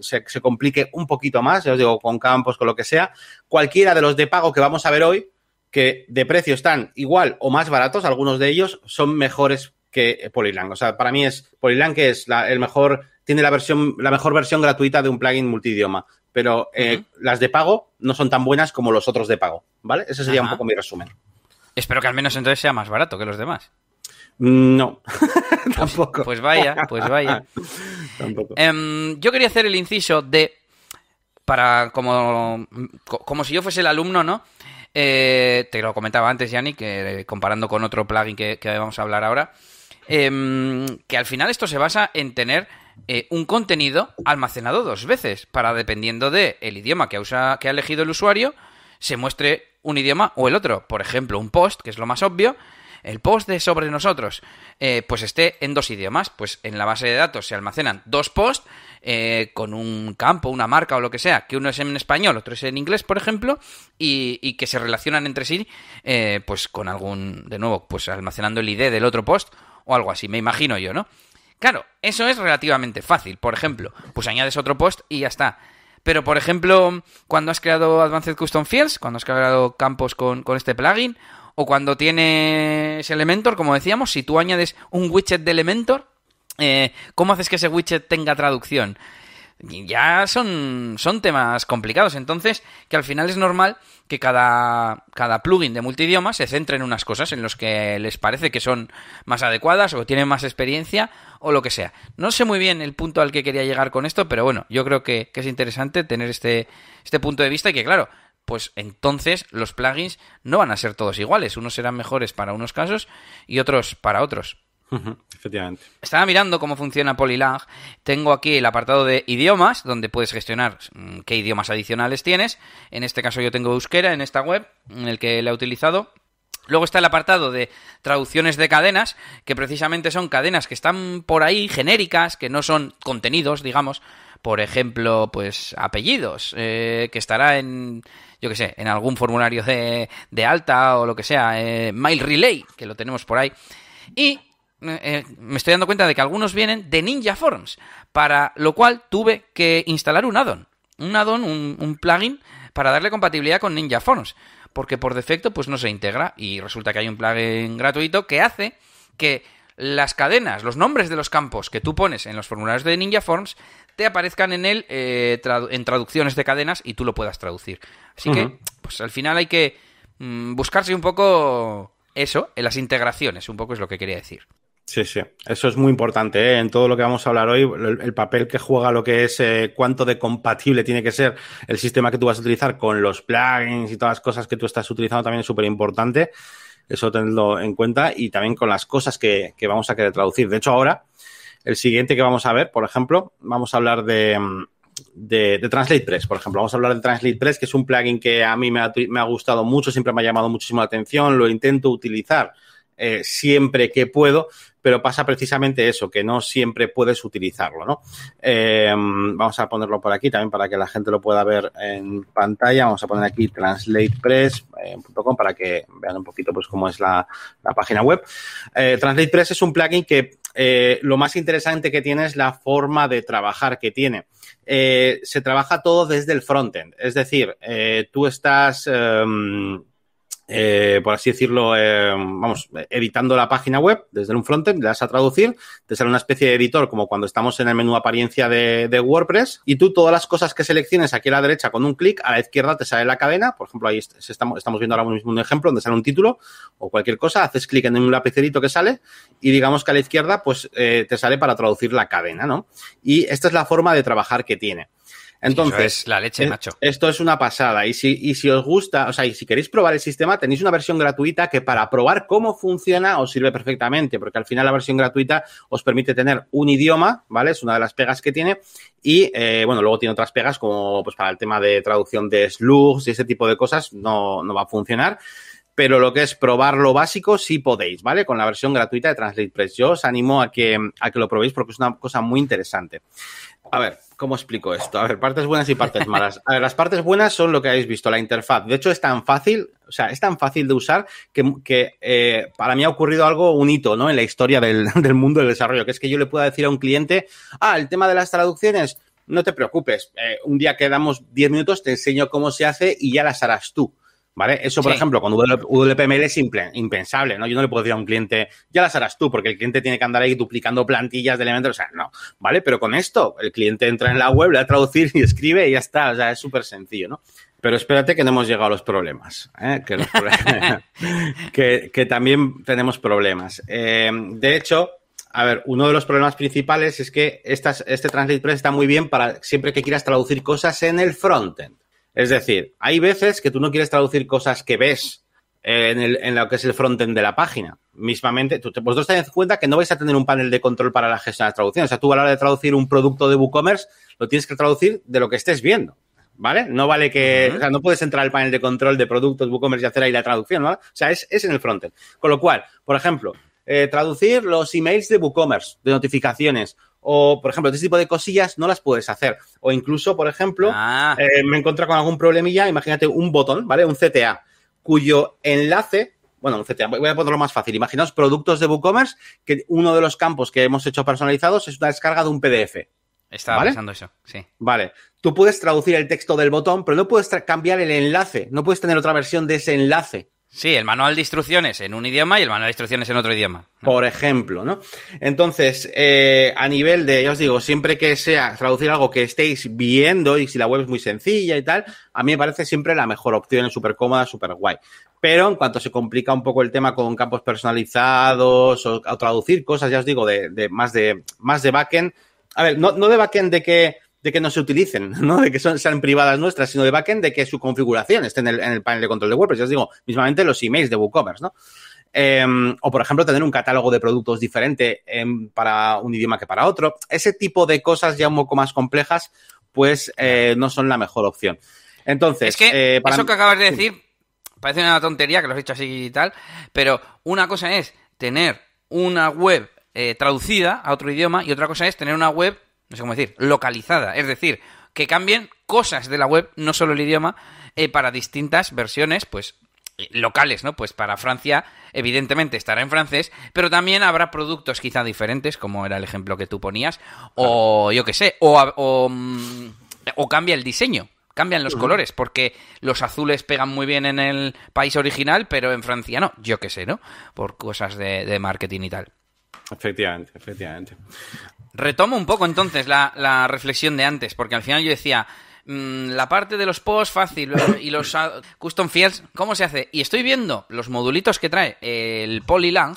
se, complique un poquito más, ya os digo, con campos, con lo que sea, cualquiera de los de pago que vamos a ver hoy, que de precio están igual o más baratos, algunos de ellos son mejores que Polylang. O sea, para mí es Polylang que es la, el mejor tiene la versión, la mejor versión gratuita de un plugin multidioma. Pero eh, las de pago no son tan buenas como los otros de pago, ¿vale? Ese sería un poco mi resumen. Espero que al menos entonces sea más barato que los demás. Mm, no, pues, tampoco. Pues vaya, pues vaya. tampoco. Em, yo quería hacer el inciso de para como, como si yo fuese el alumno, ¿no? Eh, te lo comentaba antes, Yanni, que comparando con otro plugin que, vamos a hablar ahora, em, que al final esto se basa en tener eh, un contenido almacenado dos veces, para dependiendo del el idioma que, usa, que ha elegido el usuario, se muestre un idioma o el otro. Por ejemplo, un post, que es lo más obvio, el post de sobre nosotros, eh, pues esté en dos idiomas. Pues en la base de datos se almacenan dos posts eh, con un campo, una marca o lo que sea, que uno es en español, otro es en inglés, por ejemplo, y, que se relacionan entre sí, eh, pues con algún, de nuevo, pues almacenando el ID del otro post o algo así, me imagino yo, ¿no? Claro, eso es relativamente fácil. Por ejemplo, pues añades otro post y ya está. Pero, por ejemplo, cuando has creado Advanced Custom Fields, cuando has creado campos con, con este plugin, o cuando tienes Elementor, como decíamos, si tú añades un widget de Elementor, eh, ¿Cómo haces que ese widget tenga traducción? Ya son, son temas complicados, entonces que al final es normal que cada, cada plugin de multidioma se centre en unas cosas en las que les parece que son más adecuadas o tienen más experiencia o lo que sea. No sé muy bien el punto al que quería llegar con esto, pero bueno, yo creo que, que es interesante tener este, este punto de vista y que claro, pues entonces los plugins no van a ser todos iguales. Unos serán mejores para unos casos y otros para otros efectivamente. Estaba mirando cómo funciona Polylang. Tengo aquí el apartado de idiomas, donde puedes gestionar mm, qué idiomas adicionales tienes. En este caso yo tengo euskera en esta web, en el que la he utilizado. Luego está el apartado de traducciones de cadenas, que precisamente son cadenas que están por ahí, genéricas, que no son contenidos, digamos. Por ejemplo, pues apellidos, eh, que estará en, yo qué sé, en algún formulario de, de alta o lo que sea, eh, Mail Relay, que lo tenemos por ahí. Y eh, me estoy dando cuenta de que algunos vienen de Ninja Forms, para lo cual tuve que instalar un addon, un addon, un, un plugin para darle compatibilidad con Ninja Forms, porque por defecto pues no se integra y resulta que hay un plugin gratuito que hace que las cadenas, los nombres de los campos que tú pones en los formularios de Ninja Forms te aparezcan en él eh, en traducciones de cadenas y tú lo puedas traducir. Así que, pues al final hay que mm, buscarse un poco eso, en las integraciones, un poco es lo que quería decir. Sí, sí, eso es muy importante. ¿eh? En todo lo que vamos a hablar hoy, el, papel que juega lo que es eh, cuánto de compatible tiene que ser el sistema que tú vas a utilizar con los plugins y todas las cosas que tú estás utilizando también es súper importante. Eso tenedlo en cuenta y también con las cosas que, vamos a querer traducir. De hecho, ahora, el siguiente que vamos a ver, por ejemplo, vamos a hablar de, de, de TranslatePress, por ejemplo. Vamos a hablar de TranslatePress, que es un plugin que a mí me ha, me ha gustado mucho, siempre me ha llamado muchísimo la atención, lo intento utilizar eh, siempre que puedo, pero pasa precisamente eso, que no siempre puedes utilizarlo, ¿no? Eh, vamos a ponerlo por aquí también para que la gente lo pueda ver en pantalla. Vamos a poner aquí translatepress.com para que vean un poquito pues cómo es la, página web. Eh, TranslatePress es un plugin que lo más interesante que tiene es la forma de trabajar que tiene. se trabaja todo desde el frontend, es decir, tú estás em, eh, por así decirlo, eh, vamos, editando la página web desde un frontend, le das a traducir, te sale una especie de editor como cuando estamos en el menú apariencia de, WordPress y tú todas las cosas que selecciones aquí a la derecha con un clic, a la izquierda te sale la cadena, por ejemplo, ahí estamos, estamos viendo ahora mismo un ejemplo donde sale un título o cualquier cosa, haces clic en un lapicerito que sale y digamos que a la izquierda pues eh, te sale para traducir la cadena, ¿no? Y esta es la forma de trabajar que tiene. Entonces, la leche, macho. Esto es una pasada. Y si, y si os gusta, o sea, y si queréis probar el sistema, tenéis una versión gratuita que para probar cómo funciona os sirve perfectamente, porque al final la versión gratuita os permite tener un idioma, ¿vale? Es una de las pegas que tiene. Y eh, bueno, luego tiene otras pegas como pues para el tema de traducción de slugs y ese tipo de cosas, no, no va a funcionar pero lo que es probar lo básico sí podéis, ¿vale? Con la versión gratuita de TranslatePress. Yo os animo a que, a que lo probéis porque es una cosa muy interesante. A ver, ¿cómo explico esto? A ver, partes buenas y partes malas. A ver, las partes buenas son lo que habéis visto, la interfaz. De hecho, es tan fácil, o sea, es tan fácil de usar que, eh, para mí ha ocurrido algo, un hito, ¿no? En la historia del, mundo del desarrollo, que es que yo le pueda decir a un cliente, ah, el tema de las traducciones, no te preocupes, eh, un día que damos 10 minutos te enseño cómo se hace y ya las harás tú. ¿Vale? Eso, por ejemplo, con WPML es impensable, ¿no? Yo no le puedo decir a un cliente, ya las harás tú, porque el cliente tiene que andar ahí duplicando plantillas de elementos, o sea, no, ¿vale? Pero con esto, el cliente entra en la web, le da a traducir y escribe y ya está, o sea, es súper sencillo, ¿no? Pero espérate que no hemos llegado a los problemas, ¿eh? que, que, también tenemos problemas. Eh, de hecho, a ver, uno de los problemas principales es que estas, este Translate Press está muy bien para siempre que quieras traducir cosas en el frontend. Es decir, hay veces que tú no quieres traducir cosas que ves en, el, en lo que es el frontend de la página. Mismamente, tú, vosotros tened en cuenta que no vais a tener un panel de control para la gestión de la traducción. O sea, tú a la hora de traducir un producto de WooCommerce, lo tienes que traducir de lo que estés viendo. ¿Vale? No vale que, o sea, no puedes entrar al panel de control de productos WooCommerce y hacer ahí la traducción, ¿no? O sea, es, es en el frontend. Con lo cual, por ejemplo, eh, traducir los emails de WooCommerce, de notificaciones, o, por ejemplo, este tipo de cosillas no las puedes hacer. O incluso, por ejemplo, ah. eh, me encuentro con algún problemilla, imagínate un botón, ¿vale? Un CTA, cuyo enlace, bueno, un CTA, voy a ponerlo más fácil. Imaginaos productos de WooCommerce, que uno de los campos que hemos hecho personalizados es una descarga de un PDF. Estaba pensando eso, sí. Vale. Tú puedes traducir el texto del botón, pero no puedes cambiar el enlace. No puedes tener otra versión de ese enlace. Sí, el manual de instrucciones en un idioma y el manual de instrucciones en otro idioma. Por ejemplo, ¿no? Entonces, eh, a nivel de, ya os digo, siempre que sea traducir algo que estéis viendo y si la web es muy sencilla y tal, a mí me parece siempre la mejor opción, es súper cómoda, súper guay. Pero en cuanto se complica un poco el tema con campos personalizados o, traducir cosas, ya os digo, de, de, más de más de backend. A ver, no, no de backend de que de que no se utilicen, ¿no? De que son, sean privadas nuestras, sino de backend, de que su configuración esté en el, panel de control de WordPress. Ya os digo, mismamente los emails de WooCommerce, ¿no? Em, o, por ejemplo, tener un catálogo de productos diferente para un idioma que para otro. Ese tipo de cosas ya un poco más complejas, pues eh, no son la mejor opción. Entonces, es que eh, eso que acabas de decir parece una tontería que lo has dicho así y tal, pero una cosa es tener una web eh, traducida a otro idioma y otra cosa es tener una web no sé cómo decir, localizada. Es decir, que cambien cosas de la web, no solo el idioma, eh, para distintas versiones, pues locales, ¿no? Pues para Francia, evidentemente estará en francés, pero también habrá productos quizá diferentes, como era el ejemplo que tú ponías, o yo qué sé, o, o, mm, o, cambia el diseño, cambian los colores, porque los azules pegan muy bien en el país original, pero en Francia no, yo qué sé, ¿no? Por cosas de, de marketing y tal. Efectivamente, efectivamente. Retomo un poco entonces la, reflexión de antes, porque al final yo decía, mm, la parte de los posts fácil y los custom fields, ¿cómo se hace? Y estoy viendo los modulitos que trae el Polylang,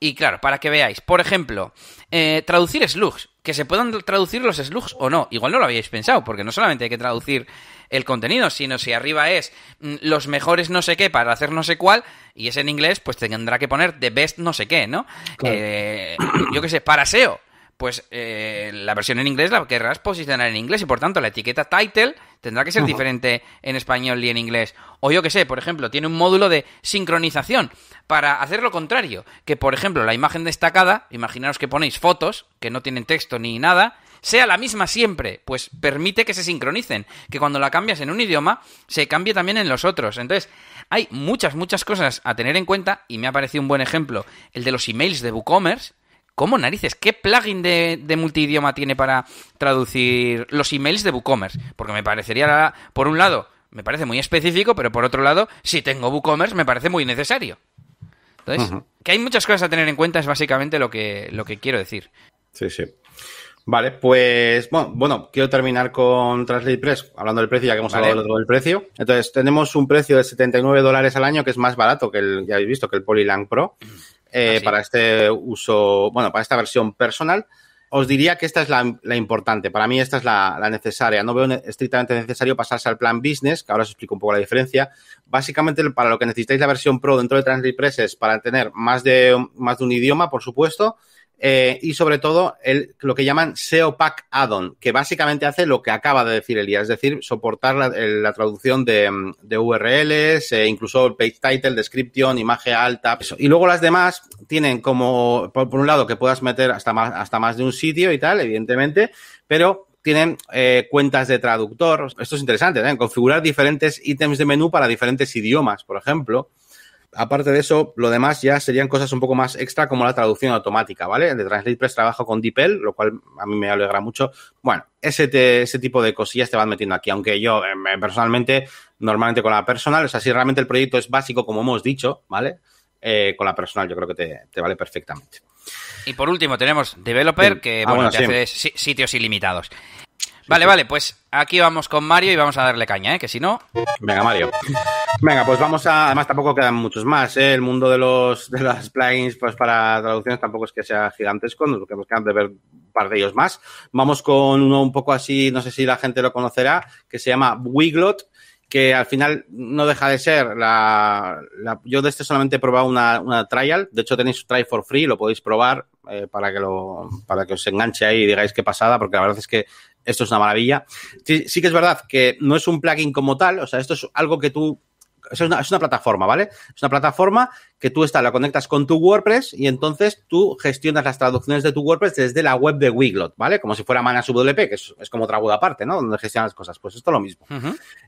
y claro, para que veáis, por ejemplo, eh, traducir slugs, que se puedan traducir los slugs o no. Igual no lo habíais pensado, porque no solamente hay que traducir el contenido, sino si arriba es mm, los mejores no sé qué para hacer no sé cuál, y es en inglés, pues tendrá que poner the best no sé qué, ¿no? Eh, yo qué sé, para SEO, pues eh, la versión en inglés la querrás posicionar en inglés y por tanto la etiqueta title tendrá que ser diferente en español y en inglés. O yo que sé, por ejemplo, tiene un módulo de sincronización para hacer lo contrario, que por ejemplo la imagen destacada, imaginaros que ponéis fotos que no tienen texto ni nada, sea la misma siempre, pues permite que se sincronicen, que cuando la cambias en un idioma se cambie también en los otros. Entonces, hay muchas, muchas cosas a tener en cuenta y me ha parecido un buen ejemplo el de los emails de WooCommerce, ¿Cómo narices? ¿Qué plugin de, multidioma tiene para traducir los emails de WooCommerce? Porque me parecería, por un lado, me parece muy específico, pero por otro lado, si tengo WooCommerce, me parece muy necesario. Entonces, que hay muchas cosas a tener en cuenta es básicamente lo que, lo que quiero decir. Sí, sí. Vale, pues bueno, quiero terminar con Translate Press, hablando del precio, ya que hemos hablado del, del precio. Entonces, tenemos un precio de 79 dólares al año, que es más barato que el, ya habéis visto, que el Polylang Pro. Eh, para este uso, bueno, para esta versión personal. Os diría que esta es la, importante. Para mí esta es la, necesaria. No veo estrictamente necesario pasarse al plan business, que ahora os explico un poco la diferencia. Básicamente, para lo que necesitáis la versión Pro dentro de Translate es para tener más de, más de un idioma, por supuesto, eh, y sobre todo el, lo que llaman SEO Pack Add-on, que básicamente hace lo que acaba de decir Elías, es decir, soportar la, traducción de, URLs, eh, incluso el page title, description, imagen alta. Y luego las demás tienen como, por, un lado, que puedas meter hasta más, hasta más de un sitio y tal, evidentemente, pero tienen eh, cuentas de traductor. Esto es interesante, configurar diferentes ítems de menú para diferentes idiomas, por ejemplo aparte de eso, lo demás ya serían cosas un poco más extra como la traducción automática, ¿vale? De TranslatePress trabajo con DeepL, lo cual a mí me alegra mucho. Bueno, ese, ese tipo de cosillas te van metiendo aquí, aunque yo eh, personalmente, normalmente con la personal, o sea, si realmente el proyecto es básico, como hemos dicho, ¿vale? Eh, con la personal yo creo que te, vale perfectamente. Y por último tenemos Developer, que ah, bueno, te hace sitios ilimitados. Vale, vale, pues aquí vamos con Mario y vamos a darle caña, ¿eh? Que si no... Venga, Mario. Venga, pues vamos a... Además tampoco quedan muchos más, ¿eh? El mundo de los de las plugins pues para traducciones tampoco es que sea gigantesco, nos quedamos de ver un par de ellos más. Vamos con uno un poco así, no sé si la gente lo conocerá, que se llama Wiglot, que al final no deja de ser la, yo de este solamente he probado una, una, trial de hecho tenéis try for free lo podéis probar eh, para que lo para que os enganche ahí y digáis qué pasada porque la verdad es que esto es una maravilla. Sí, que es verdad que no es un plugin como tal, o sea, esto es algo que tú es una, es una, plataforma, ¿vale? Es una plataforma que tú está, la conectas con tu WordPress y entonces tú gestionas las traducciones de tu WordPress desde la web de Wiglot, ¿vale? Como si fuera WP, que es, como otra web aparte, ¿no? Donde gestionas las cosas. Pues esto es lo mismo.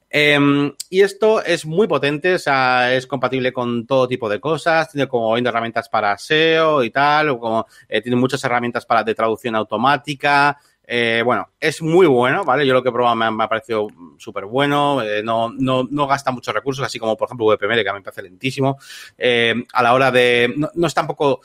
Em, y esto es muy potente, o sea, es compatible con todo tipo de cosas, tiene como herramientas para SEO y tal, o como eh, tiene muchas herramientas para de traducción automática, eh, bueno, es muy bueno, ¿vale? Yo lo que he probado me ha, parecido súper bueno, eh, no, no, no, gasta muchos recursos, así como por ejemplo VPML, que a mí me parece lentísimo. Eh, a la hora de. No, es tampoco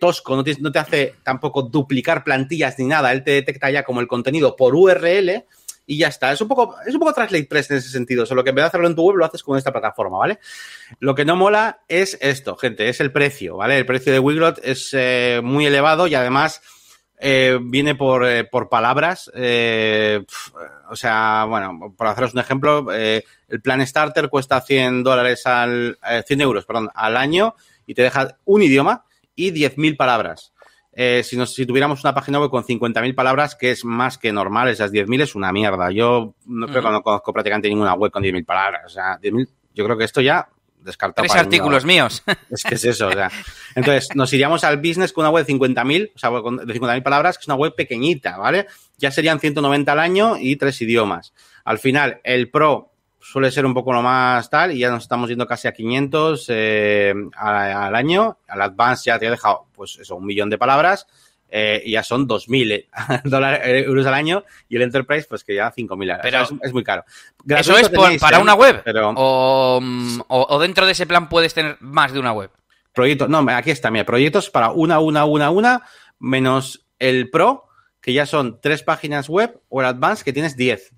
tosco, no te, no hace tampoco duplicar plantillas ni nada, él te detecta ya como el contenido por URL y ya está. Es un poco, es un poco TranslatePress en ese sentido, solo que en vez de hacerlo en tu web lo haces con esta plataforma, ¿vale? Lo que no mola es esto, gente, es el precio, ¿vale? El precio de Wiglot es muy elevado y además eh, viene por, eh, por palabras. Eh, o sea, bueno, por haceros un ejemplo, el plan starter cuesta 100 dólares al, 100 euros, perdón, al año y te deja un idioma y 10.000 palabras. si, nos, si tuviéramos una página web con 50.000 palabras, que es más que normal, esas 10.000 es una mierda. Yo no creo que no conozco prácticamente ninguna web con 10.000 palabras. O sea, 10.000, yo creo que esto ya descartado. Tres artículos míos. Es que es eso, o sea. Entonces, nos iríamos al business con una web de 50.000, o sea, de 50.000 palabras, que es una web pequeñita, ¿vale? Ya serían 190 al año y tres idiomas. Al final, el Pro suele ser un poco lo más tal y ya nos estamos yendo casi a 500 eh, al, año. Al Advance ya te ha dejado, pues eso, un millón de palabras eh, ya son 2.000 eh, dólares, eh, euros al año y el Enterprise pues que ya 5.000 Pero es, muy caro. ¿Eso es para una web? Mm, o, dentro de ese plan puedes tener más de una web? Proyectos, no, aquí está, mira, proyectos para una, una, una, una, menos el Pro, que ya son tres páginas web, o el Advanced, que tienes 10.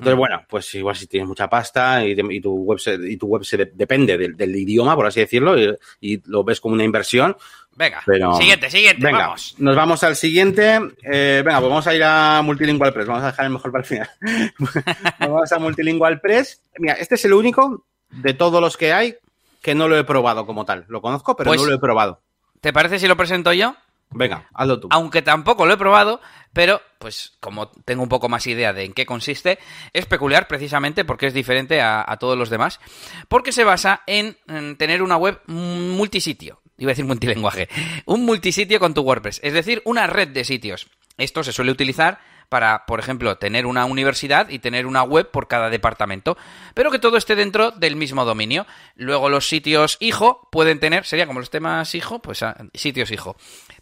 Entonces, mm. bueno, pues igual si tienes mucha pasta y, tu web se, y tu web se depende del, idioma, por así decirlo, y, lo ves como una inversión, Venga, siguiente, siguiente, venga, vamos. Nos vamos al siguiente. Eh, venga, pues vamos a ir a Multilingual Press. Vamos a dejar el mejor para el final. vamos a Multilingual Press. Mira, este es el único de todos los que hay que no lo he probado como tal. Lo conozco, pero pues, no lo he probado. ¿Te parece si lo presento yo? Venga, hazlo tú. Aunque tampoco lo he probado, pero pues como tengo un poco más idea de en qué consiste, es peculiar precisamente porque es diferente a, todos los demás, porque se basa en tener una web multisitio iba a decir multilenguaje, un multisitio con tu WordPress, es decir, una red de sitios. Esto se suele utilizar para, por ejemplo, tener una universidad y tener una web por cada departamento, pero que todo esté dentro del mismo dominio. Luego los sitios hijo pueden tener, sería como los temas hijo, pues ah, sitios hijo.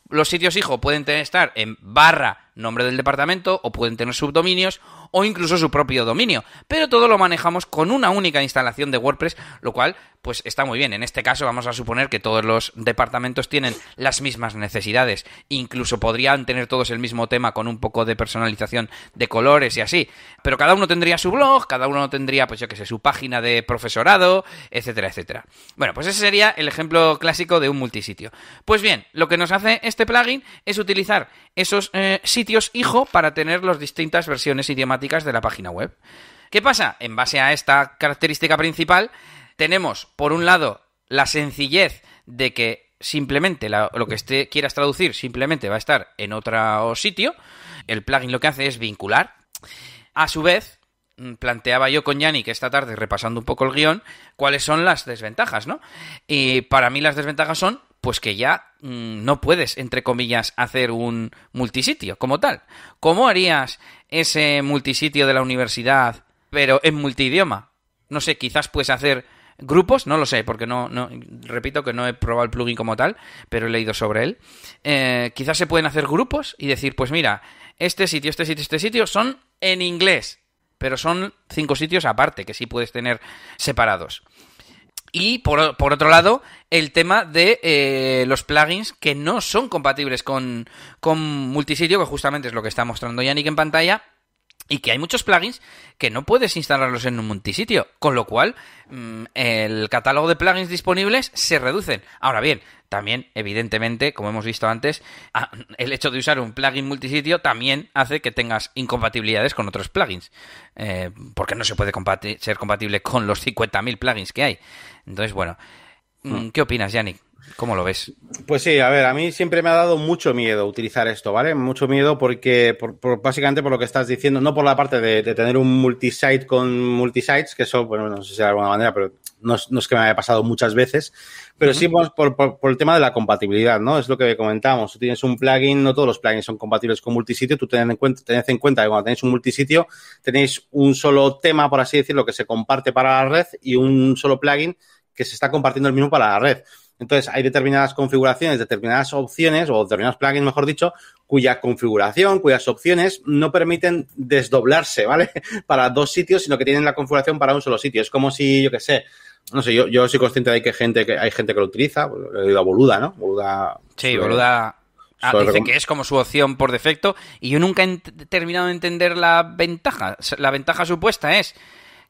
Los sitios hijo pueden estar en barra nombre del departamento o pueden tener subdominios o incluso su propio dominio. Pero todo lo manejamos con una única instalación de WordPress, lo cual pues está muy bien. En este caso vamos a suponer que todos los departamentos tienen las mismas necesidades. Incluso podrían tener todos el mismo tema con un poco de personalización de colores y así. Pero cada uno tendría su blog, cada uno tendría, pues yo que sé, su página de profesorado, etcétera, etcétera. Bueno, pues ese sería el ejemplo clásico de un multisitio. Pues bien, lo que nos hace este plugin es utilizar esos eh, sitios hijo para tener las distintas versiones idiomáticas de la página web. ¿Qué pasa? En base a esta característica principal, tenemos, por un lado, la sencillez de que simplemente lo que esté, quieras traducir simplemente va a estar en otro sitio. El plugin lo que hace es vincular. A su vez, mm, planteaba yo con Yannick esta tarde, repasando un poco el guion, cuáles son las desventajas, ¿no? Y para mí las desventajas son pues que ya mm, no puedes, entre comillas, hacer un multisitio como tal. ¿Cómo harías ese multisitio de la universidad, pero en multidioma? No sé, quizás puedes hacer grupos, no lo sé, porque no, repito que no he probado el plugin como tal, pero he leído sobre él. Eh, quizás se pueden hacer grupos y decir, pues mira, este sitio, este sitio, este sitio son en inglés, pero son cinco sitios aparte que sí puedes tener separados. Y por, otro lado, el tema de eh, los plugins que no son compatibles con, con multisitio, que justamente es lo que está mostrando Yannick en pantalla, y que hay muchos plugins que no puedes instalarlos en un multisitio, con lo cual mm, el catálogo de plugins disponibles se reducen. Ahora bien, también, evidentemente, como hemos visto antes, ah, el hecho de usar un plugin multisitio también hace que tengas incompatibilidades con otros plugins, eh, porque no se puede ser compatible con los 50.000 plugins que hay. Entonces, bueno, mm, mm. ¿qué opinas, Yannick? ¿Cómo lo ves? Pues sí, a ver, a mí siempre me ha dado mucho miedo utilizar esto, ¿vale? Mucho miedo porque, por, básicamente por lo que estás diciendo, no por la parte de, tener un multisite con multisites, que eso, bueno, no sé si de alguna manera, pero no es, que me haya pasado muchas veces, pero sí por, por, el tema de la compatibilidad, ¿no? Es lo que comentábamos. Tú tienes un plugin, no todos los plugins son compatibles con multisitio, tú tened en cuenta, tened en cuenta que cuando tenéis un multisitio, tenéis un solo tema, por así decirlo, que se comparte para la red y un solo plugin que se está compartiendo el mismo para la red. Entonces, hay determinadas configuraciones, determinadas opciones, o determinados plugins, mejor dicho, cuya configuración, cuyas opciones no permiten desdoblarse, ¿vale? Para dos sitios, sino que tienen la configuración para un solo sitio. Es como si, yo qué sé, no sé, yo, yo soy consciente de que, gente, que hay gente que lo utiliza, he oído a Boluda, ¿no? Boluda. Sí, Boluda. Ah, dice que es como su opción por defecto y yo nunca he terminado de entender la ventaja. La ventaja supuesta es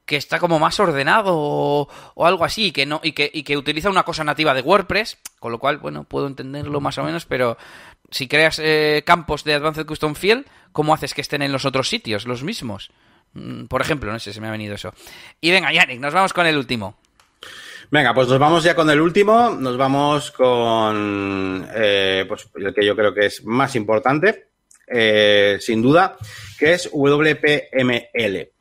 que está como más ordenado o, algo así, que no, y que, utiliza una cosa nativa de WordPress, con lo cual, bueno, puedo entenderlo más o menos, pero si creas eh, campos de Advanced Custom Field, ¿cómo haces que estén en los otros sitios, los mismos? Mm, por ejemplo, no sé, se me ha venido eso. Y venga, Yannick, nos vamos con el último. Venga, pues nos vamos ya con el último, nos vamos con eh, pues el que yo creo que es más importante, eh, sin duda, que es WPML.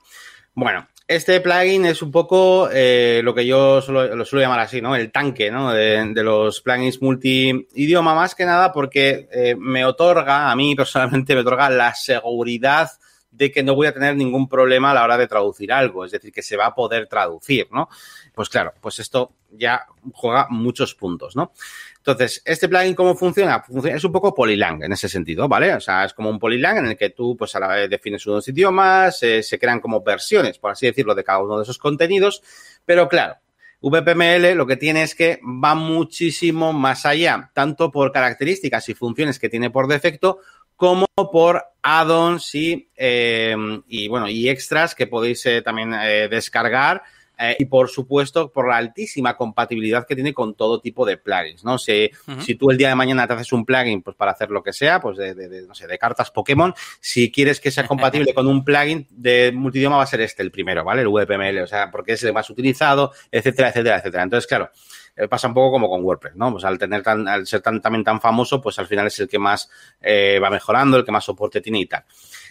Bueno, este plugin es un poco eh, lo que yo lo suelo llamar así, ¿no? El tanque, ¿no? De, los plugins multi-idioma, más que nada porque eh, me otorga, a mí personalmente me otorga la seguridad de que no voy a tener ningún problema a la hora de traducir algo, es decir, que se va a poder traducir, ¿no? Pues claro, pues esto ya juega muchos puntos, ¿no? Entonces, ¿este plugin cómo funciona? Es un poco Polylang en ese sentido, ¿vale? O sea, es como un Polylang en el que tú, pues, a la vez defines unos idiomas, eh, se crean como versiones, por así decirlo, de cada uno de esos contenidos, pero claro, VPML lo que tiene es que va muchísimo más allá, tanto por características y funciones que tiene por defecto, como por add-ons y, eh, y, bueno, y extras que podéis eh, también descargar eh, y por supuesto por la altísima compatibilidad que tiene con todo tipo de plugins, ¿no? Si, si tú el día de mañana te haces un plugin pues para hacer lo que sea, pues de, de, no sé, de cartas Pokémon, si quieres que sea compatible con un plugin de multidioma va a ser este el primero, ¿vale? El VPML, o sea, porque es el más utilizado, etcétera, etcétera, etcétera. Entonces, claro, eh, pasa un poco como con WordPress, ¿no? Pues al tener tan, al ser tan, también tan famoso, pues al final es el que más eh, va mejorando, el que más soporte tiene y tal.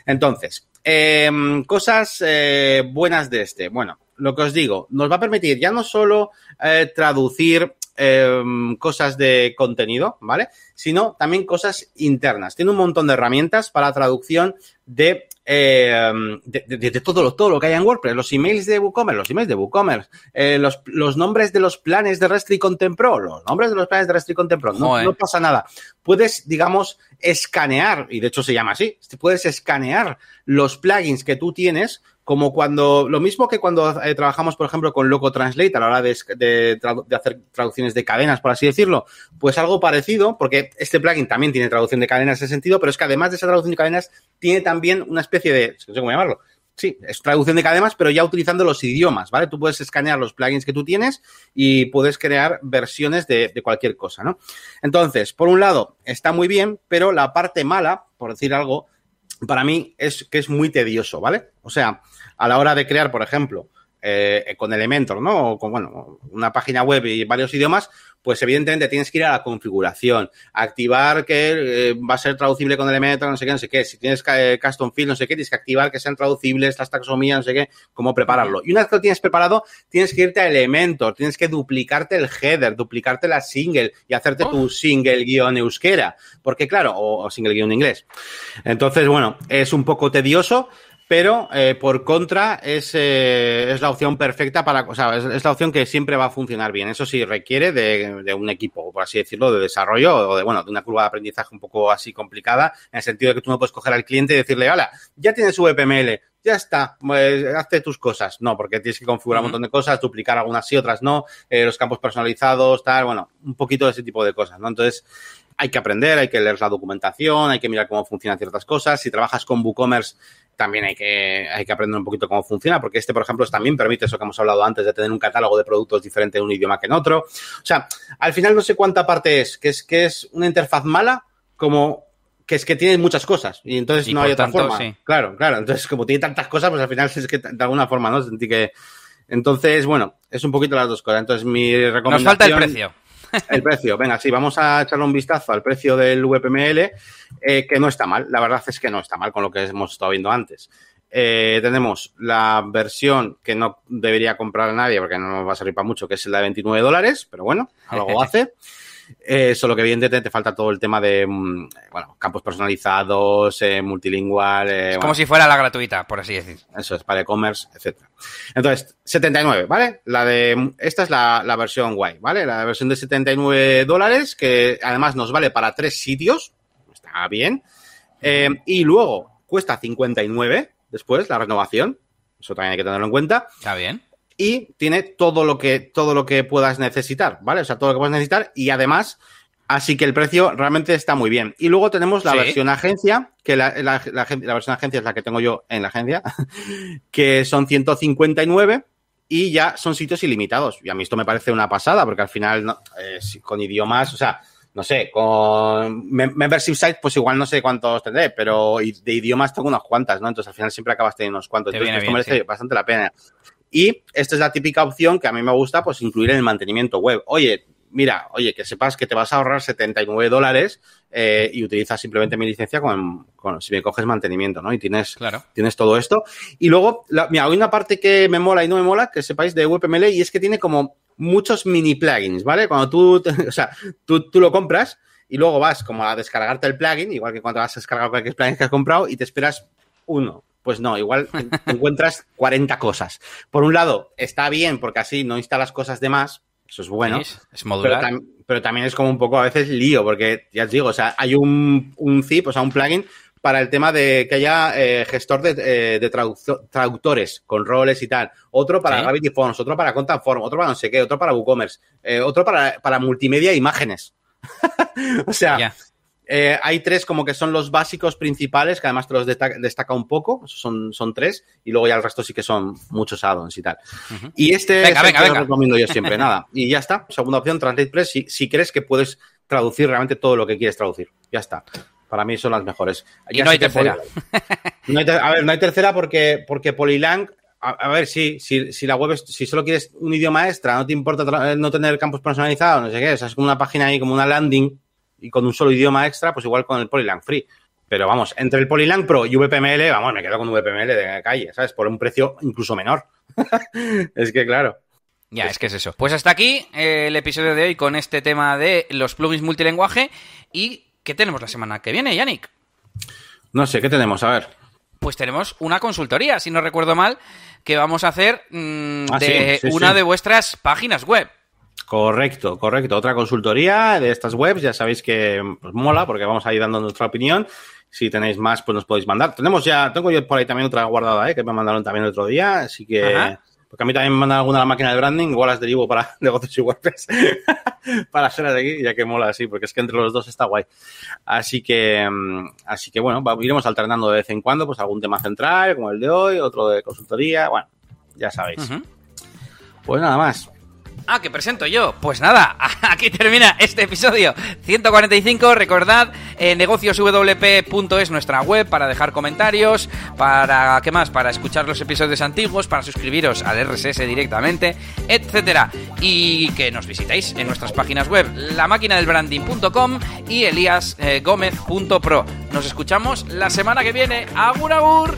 Entonces, em, cosas buenas de este. Bueno, lo que os digo, nos va a permitir ya no solo eh, traducir em, cosas de contenido, ¿vale? Sino también cosas internas. Tiene un montón de herramientas para traducción de, de, todo, lo, todo lo que hay en WordPress. Los emails de WooCommerce, los emails de WooCommerce, eh, los, los, nombres de los planes de Restri Contempro, los nombres de los planes de Restri Contempro. No, no pasa nada. Puedes, digamos, escanear, y de hecho se llama así, puedes escanear los plugins que tú tienes como cuando, lo mismo que cuando eh, trabajamos, por ejemplo, con Loco Translate a la hora de, hacer traducciones de cadenas, por así decirlo, pues algo parecido, porque este plugin también tiene traducción de cadenas en ese sentido, pero es que además de esa traducción de cadenas, tiene también una especie de, no sé cómo llamarlo, sí, es traducción de cadenas, pero ya utilizando los idiomas, ¿vale? Tú puedes escanear los plugins que tú tienes y puedes crear versiones de cualquier cosa, ¿no? Entonces, por un lado, está muy bien, pero la parte mala, por decir algo, para mí es que es muy tedioso, ¿vale? O sea, a la hora de crear, por ejemplo, eh, con Elementor, ¿no? O con, bueno, una página web y varios idiomas, pues evidentemente tienes que ir a la configuración, activar que eh, va a ser traducible con Elementor, no sé qué, no sé qué. Si tienes eh, custom field, no sé qué, tienes que activar que sean traducibles, las taxonomías, no sé qué, cómo prepararlo. Y una vez que lo tienes preparado, tienes que irte a Elementor, tienes que duplicarte el header, duplicarte la single y hacerte tu single guion euskera. Porque claro, o, o single guion inglés. Entonces, bueno, es un poco tedioso pero eh, por contra es, eh, es, la opción perfecta para, o sea, es, la opción que siempre va a funcionar bien. Eso sí requiere de, de, un equipo, por así decirlo, de desarrollo o de, bueno, de una curva de aprendizaje un poco así complicada, en el sentido de que tú no puedes coger al cliente y decirle, hola, ya tienes VPML, ya está, pues, hazte tus cosas. No, porque tienes que configurar un montón de cosas, duplicar algunas y otras no, eh, los campos personalizados, tal, bueno, un poquito de ese tipo de cosas, ¿no? Entonces, hay que aprender, hay que leer la documentación, hay que mirar cómo funcionan ciertas cosas. Si trabajas con WooCommerce, también hay que, hay que aprender un poquito cómo funciona, porque este, por ejemplo, también permite eso que hemos hablado antes de tener un catálogo de productos diferente en un idioma que en otro. O sea, al final no sé cuánta parte es, que es que es una interfaz mala, como que es que tiene muchas cosas y entonces no hay otra forma. Claro, claro. Entonces, como tiene tantas cosas, pues al final es que de alguna forma, ¿no? Sentí que. Entonces, bueno, es un poquito las dos cosas. Entonces, mi recomendación. Nos falta el precio. El precio, venga, sí, vamos a echarle un vistazo al precio del VPML, eh, que no está mal. La verdad es que no está mal con lo que hemos estado viendo antes. Eh, tenemos la versión que no debería comprar a nadie porque no nos va a servir para mucho, que es la de 29 dólares, pero bueno, algo hace. Eh, solo que evidentemente te falta todo el tema de mm, bueno, campos personalizados, eh, multilingüal. Eh, es como si fuera la gratuita, por así decir. Eso es, para e-commerce, etcétera. Entonces, 79, ¿vale? La de, esta es la, la versión guay, ¿vale? La versión de 79 dólares, que además nos vale para tres sitios. Está bien. Eh, y luego cuesta 59 después, la renovación. Eso también hay que tenerlo en cuenta. Está bien y tiene todo lo que, todo lo que puedas necesitar, ¿vale? O sea, todo lo que puedas necesitar y además, así que el precio realmente está muy bien. Y luego tenemos la versión agencia, que la, la, la, versión agencia es la que tengo yo en la agencia, que son 159 y ya son sitios ilimitados. Y a mí esto me parece una pasada, porque al final, no, eh, con idiomas, o sea, no sé, con membership sites, pues igual no sé cuántos tendré, pero de idiomas tengo unas cuantas, ¿no? Entonces al final siempre acabas teniendo unos cuantos. Entonces esto merece bastante la pena. Y esta es la típica opción que a mí me gusta, pues incluir en el mantenimiento web. Oye, mira, oye, que sepas que te vas a ahorrar 79 dólares eh, y utilizas simplemente mi licencia con, si me coges mantenimiento, ¿no? Y tienes, claro. tienes todo esto. Y luego, la, mira, hay una parte que me mola y no me mola, que sepáis de WebML, y es que tiene como muchos mini plugins, ¿vale? Cuando tú, o sea, tú, tú lo compras y luego vas como a descargarte el plugin, igual que cuando vas a descargar cualquier plugin que has comprado y te esperas uno, pues no, igual encuentras 40 cosas. Por un lado, está bien porque así no instalas cosas de más, eso es bueno. es modular. Pero, también es como un poco a veces lío, porque ya os digo, o sea, hay un, un zip, o sea, un plugin para el tema de que haya eh, gestor de, eh, traductores con roles y tal. Otro para Gravity Forms, otro para Content Form, otro para no sé qué, otro para WooCommerce, eh, otro para, para multimedia e imágenes. o sea, eh, hay tres como que son los básicos principales, que además te los destaca, un poco, son, son tres, y luego ya el resto sí que son muchos addons y tal. Y este es el que recomiendo yo siempre, nada. Y ya está, segunda opción, Translate Press, si, si crees que puedes traducir realmente todo lo que quieres traducir. Ya está. Para mí son las mejores. Y no hay tercera. a ver, no hay tercera porque, porque Polylang a, ver, sí, si, si, la web es, si solo quieres un idioma extra, no te importa no tener campos personalizados, no sé qué, o sea, es como una página ahí, como una landing y con un solo idioma extra, pues igual con el Polylang Free. Pero vamos, entre el Polylang Pro y VPML, vamos, me quedo con VPML de calle, ¿sabes? Por un precio incluso menor. es que claro. Ya, es que es eso. Pues hasta aquí eh, el episodio de hoy con este tema de los plugins multilenguaje. ¿Y qué tenemos la semana que viene, Yannick? No sé, ¿qué tenemos? A ver. Pues tenemos una consultoría, si no recuerdo mal, que vamos a hacer mm, ah, de una de vuestras páginas web. Correcto, correcto. Otra consultoría de estas webs, ya sabéis que pues, mola porque vamos a ir dando nuestra opinión. Si tenéis más, pues nos podéis mandar. Tenemos ya, tengo yo por ahí también otra guardada, ¿eh? que me mandaron también el otro día, así que... Porque a mí también me mandan alguna la máquina de branding, igual las derivo para negocios y WordPress, para ser de aquí, ya que mola así, porque es que entre los dos está guay. Así que, mm, así que bueno, iremos alternando de vez en cuando, pues algún tema central, como el de hoy, otro de consultoría, bueno, ya sabéis. Pues nada más. Ah, que presento yo. Pues nada, aquí termina este episodio 145. Recordad, eh, negocioswp.es nuestra web para dejar comentarios, para, ¿qué más? Para escuchar los episodios antiguos, para suscribiros al RSS directamente, etcétera. Y que nos visitéis en nuestras páginas web, lamaquinadelbranding.com y eliasgomez.pro. Nos escuchamos la semana que viene. ¡Agur, agur!